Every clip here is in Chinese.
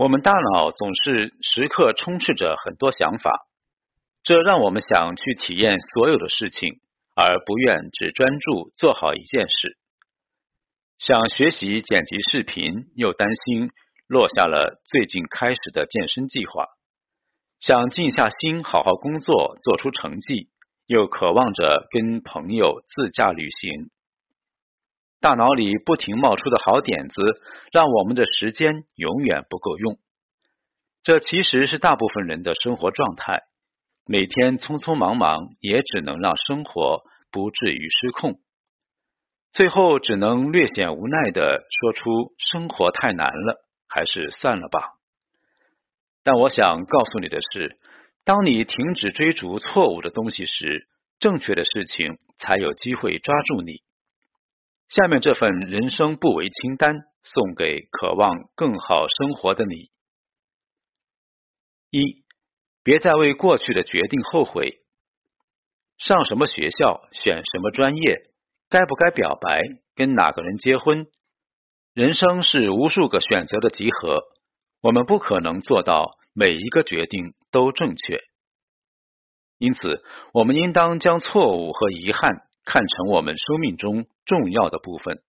我们大脑总是时刻充斥着很多想法，这让我们想去体验所有的事情，而不愿只专注做好一件事。想学习剪辑视频，又担心落下了最近开始的健身计划；想静下心好好工作，做出成绩，又渴望着跟朋友自驾旅行。大脑里不停冒出的好点子，让我们的时间永远不够用。这其实是大部分人的生活状态。每天匆匆忙忙，也只能让生活不至于失控。最后只能略显无奈的说出：“生活太难了，还是算了吧。”但我想告诉你的是，当你停止追逐错误的东西时，正确的事情才有机会抓住你。下面这份人生不为清单，送给渴望更好生活的你。一，别再为过去的决定后悔。上什么学校，选什么专业，该不该表白，跟哪个人结婚，人生是无数个选择的集合。我们不可能做到每一个决定都正确，因此，我们应当将错误和遗憾。看成我们生命中重要的部分，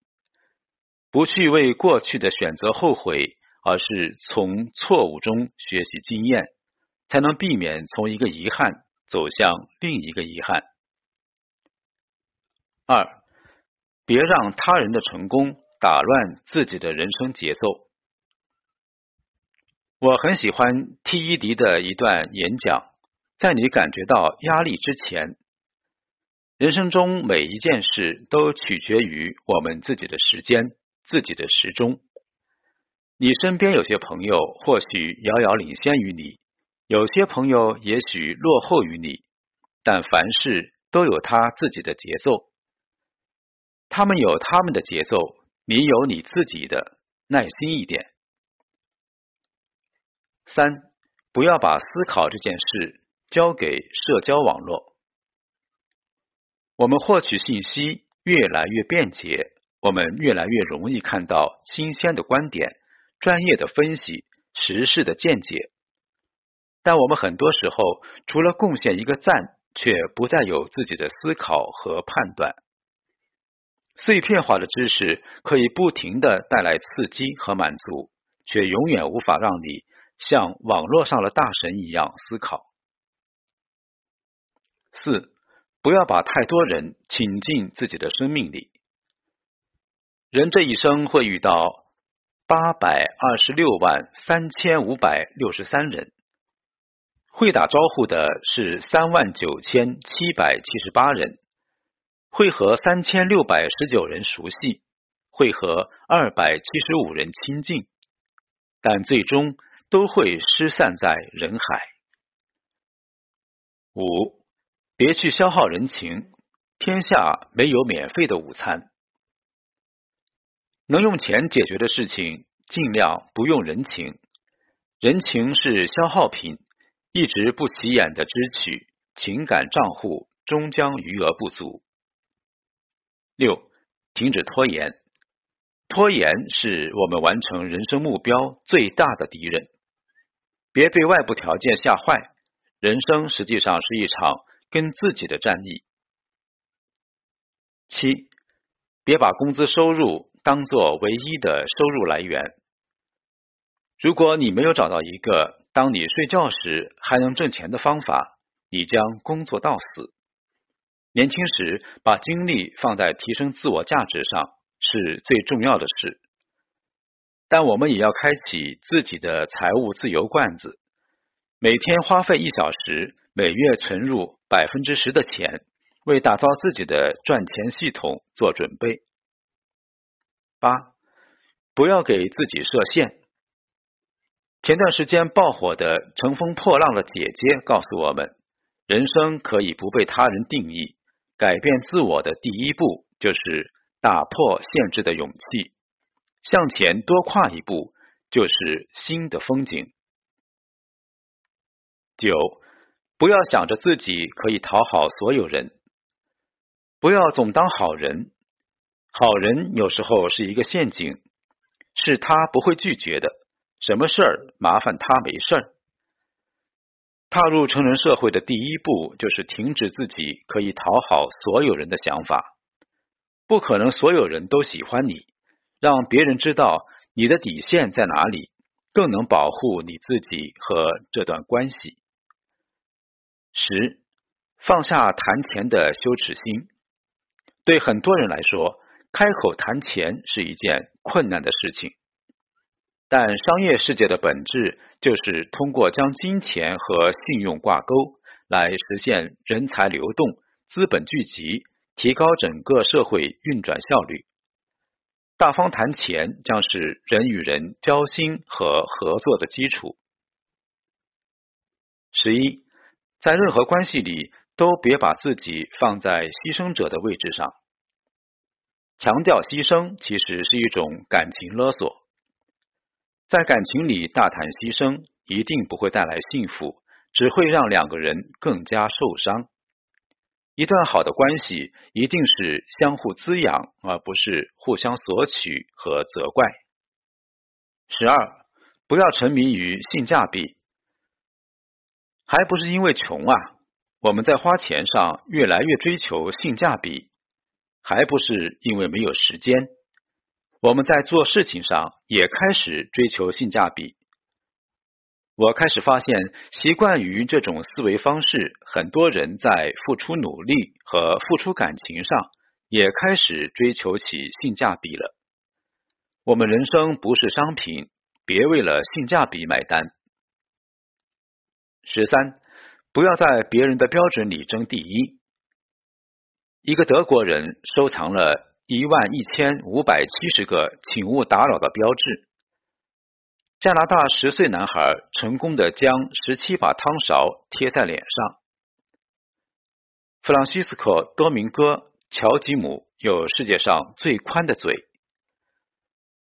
不去为过去的选择后悔，而是从错误中学习经验，才能避免从一个遗憾走向另一个遗憾。二，别让他人的成功打乱自己的人生节奏。我很喜欢 T·E· 迪的一段演讲，在你感觉到压力之前。人生中每一件事都取决于我们自己的时间、自己的时钟。你身边有些朋友或许遥遥领先于你，有些朋友也许落后于你，但凡事都有他自己的节奏。他们有他们的节奏，你有你自己的，耐心一点。三，不要把思考这件事交给社交网络。我们获取信息越来越便捷，我们越来越容易看到新鲜的观点、专业的分析、时事的见解。但我们很多时候除了贡献一个赞，却不再有自己的思考和判断。碎片化的知识可以不停的带来刺激和满足，却永远无法让你像网络上的大神一样思考。四。不要把太多人请进自己的生命里。人这一生会遇到八百二十六万三千五百六十三人，会打招呼的是三万九千七百七十八人，会和三千六百十九人熟悉，会和二百七十五人亲近，但最终都会失散在人海。五。别去消耗人情，天下没有免费的午餐。能用钱解决的事情，尽量不用人情。人情是消耗品，一直不起眼的支取，情感账户终将余额不足。六，停止拖延。拖延是我们完成人生目标最大的敌人。别被外部条件吓坏，人生实际上是一场。跟自己的战役。七，别把工资收入当做唯一的收入来源。如果你没有找到一个当你睡觉时还能挣钱的方法，你将工作到死。年轻时把精力放在提升自我价值上是最重要的事，但我们也要开启自己的财务自由罐子，每天花费一小时。每月存入百分之十的钱，为打造自己的赚钱系统做准备。八，不要给自己设限。前段时间爆火的《乘风破浪的姐姐》告诉我们，人生可以不被他人定义，改变自我的第一步就是打破限制的勇气，向前多跨一步就是新的风景。九。不要想着自己可以讨好所有人，不要总当好人。好人有时候是一个陷阱，是他不会拒绝的，什么事儿麻烦他没事儿。踏入成人社会的第一步就是停止自己可以讨好所有人的想法。不可能所有人都喜欢你，让别人知道你的底线在哪里，更能保护你自己和这段关系。十，放下谈钱的羞耻心。对很多人来说，开口谈钱是一件困难的事情。但商业世界的本质就是通过将金钱和信用挂钩，来实现人才流动、资本聚集。提高整个社会运转效率，大方谈钱将是人与人交心和合作的基础。十一，在任何关系里都别把自己放在牺牲者的位置上。强调牺牲其实是一种感情勒索，在感情里大谈牺牲一定不会带来幸福，只会让两个人更加受伤。一段好的关系一定是相互滋养，而不是互相索取和责怪。十二，不要沉迷于性价比，还不是因为穷啊！我们在花钱上越来越追求性价比，还不是因为没有时间。我们在做事情上也开始追求性价比。我开始发现，习惯于这种思维方式，很多人在付出努力和付出感情上，也开始追求起性价比了。我们人生不是商品，别为了性价比买单。十三，不要在别人的标准里争第一。一个德国人收藏了一万一千五百七十个“请勿打扰”的标志。加拿大十岁男孩成功的将十七把汤勺贴在脸上。弗朗西斯科·多明戈·乔吉姆有世界上最宽的嘴。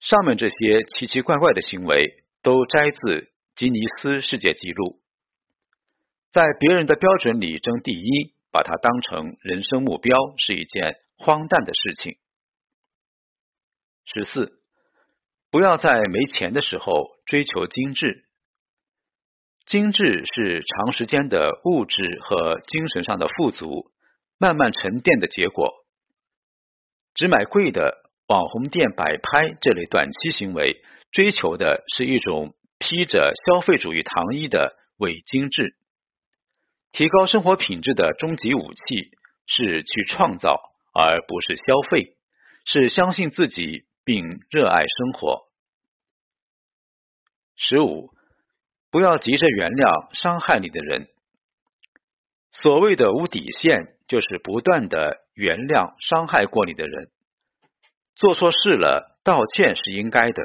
上面这些奇奇怪怪的行为都摘自吉尼斯世界纪录。在别人的标准里争第一，把它当成人生目标，是一件荒诞的事情。十四。不要在没钱的时候追求精致。精致是长时间的物质和精神上的富足，慢慢沉淀的结果。只买贵的网红店摆拍这类短期行为，追求的是一种披着消费主义糖衣的伪精致。提高生活品质的终极武器是去创造，而不是消费，是相信自己。并热爱生活。十五，不要急着原谅伤害你的人。所谓的无底线，就是不断的原谅伤害过你的人。做错事了，道歉是应该的；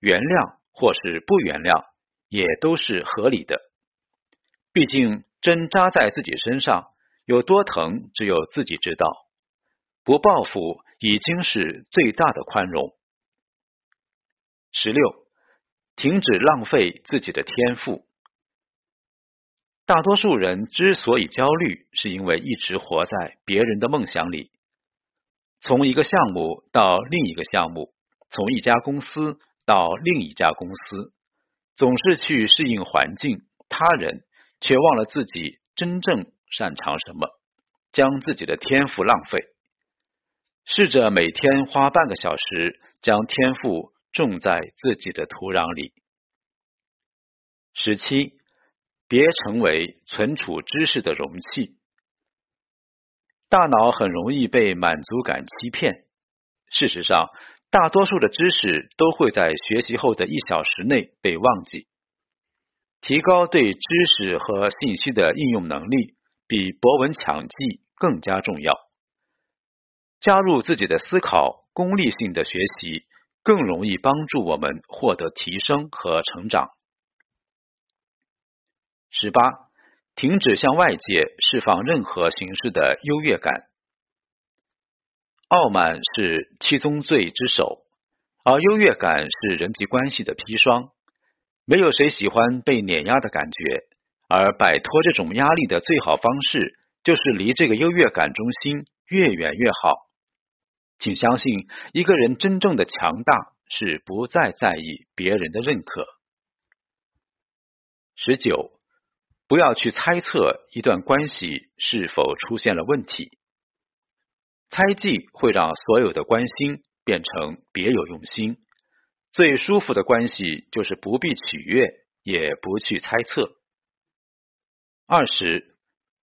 原谅或是不原谅，也都是合理的。毕竟针扎在自己身上，有多疼，只有自己知道。不报复，已经是最大的宽容。十六，停止浪费自己的天赋。大多数人之所以焦虑，是因为一直活在别人的梦想里，从一个项目到另一个项目，从一家公司到另一家公司，总是去适应环境、他人，却忘了自己真正擅长什么，将自己的天赋浪费。试着每天花半个小时，将天赋。种在自己的土壤里。十七，别成为存储知识的容器。大脑很容易被满足感欺骗。事实上，大多数的知识都会在学习后的一小时内被忘记。提高对知识和信息的应用能力，比博闻强记更加重要。加入自己的思考，功利性的学习。更容易帮助我们获得提升和成长。十八，停止向外界释放任何形式的优越感。傲慢是七宗罪之首，而优越感是人际关系的砒霜。没有谁喜欢被碾压的感觉，而摆脱这种压力的最好方式，就是离这个优越感中心越远越好。请相信，一个人真正的强大是不再在意别人的认可。十九，不要去猜测一段关系是否出现了问题。猜忌会让所有的关心变成别有用心。最舒服的关系就是不必取悦，也不去猜测。二十，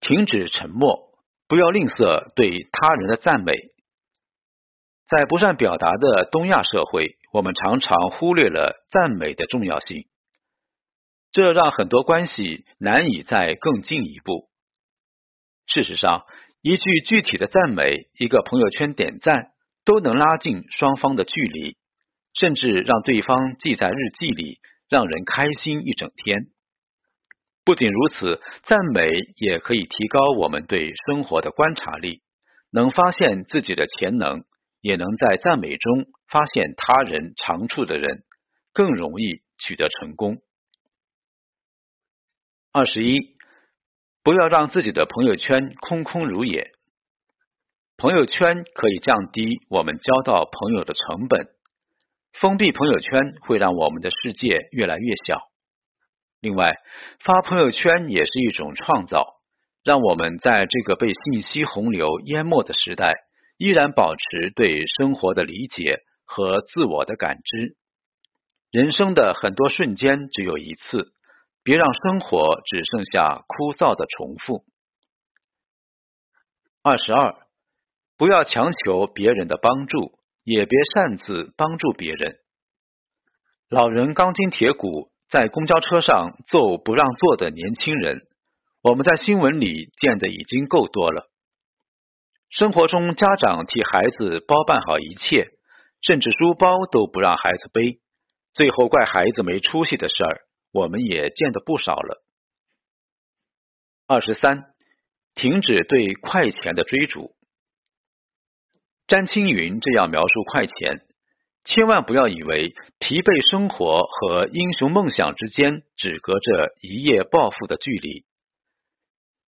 停止沉默，不要吝啬对他人的赞美。在不善表达的东亚社会，我们常常忽略了赞美的重要性，这让很多关系难以再更进一步。事实上，一句具体的赞美，一个朋友圈点赞，都能拉近双方的距离，甚至让对方记在日记里，让人开心一整天。不仅如此，赞美也可以提高我们对生活的观察力，能发现自己的潜能，也能在赞美中发现他人长处的人，更容易取得成功。二十一。不要让自己的朋友圈空空如也。朋友圈可以降低我们交到朋友的成本，封闭朋友圈会让我们的世界越来越小。另外，发朋友圈也是一种创造，让我们在这个被信息洪流淹没的时代，依然保持对生活的理解和自我的感知。人生的很多瞬间只有一次。别让生活只剩下枯燥的重复。二十二，不要强求别人的帮助，也别擅自帮助别人。老人钢筋铁骨，在公交车上揍不让座的年轻人，我们在新闻里见的已经够多了。生活中，家长替孩子包办好一切，甚至书包都不让孩子背，最后怪孩子没出息的事儿。我们也见得不少了。二十三，停止对快钱的追逐。詹青云这样描述快钱：千万不要以为疲惫生活和英雄梦想之间只隔着一夜暴富的距离。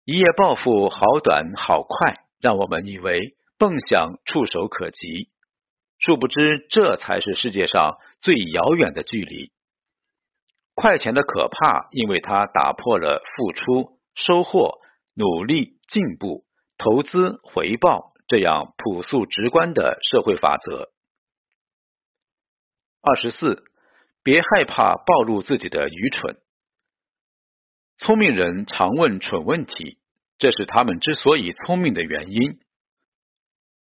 一夜暴富好短好快，让我们以为梦想触手可及，殊不知这才是世界上最遥远的距离。快钱的可怕，因为它打破了付出、收获、努力、进步、投资、回报这样朴素直观的社会法则。二十四，别害怕暴露自己的愚蠢。聪明人常问蠢问题，这是他们之所以聪明的原因。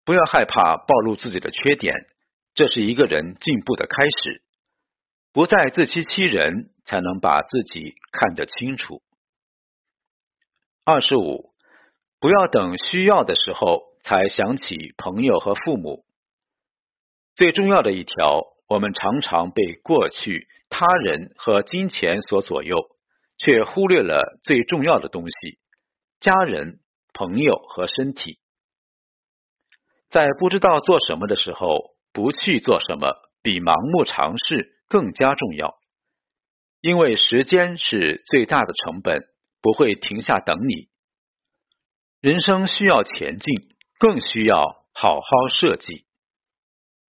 不要害怕暴露自己的缺点，这是一个人进步的开始。不再自欺欺人。才能把自己看得清楚。二十五，不要等需要的时候才想起朋友和父母。最重要的一条，我们常常被过去、他人和金钱所左右，却忽略了最重要的东西：家人、朋友和身体。在不知道做什么的时候，不去做什么，比盲目尝试更加重要。因为时间是最大的成本，不会停下等你。人生需要前进，更需要好好设计。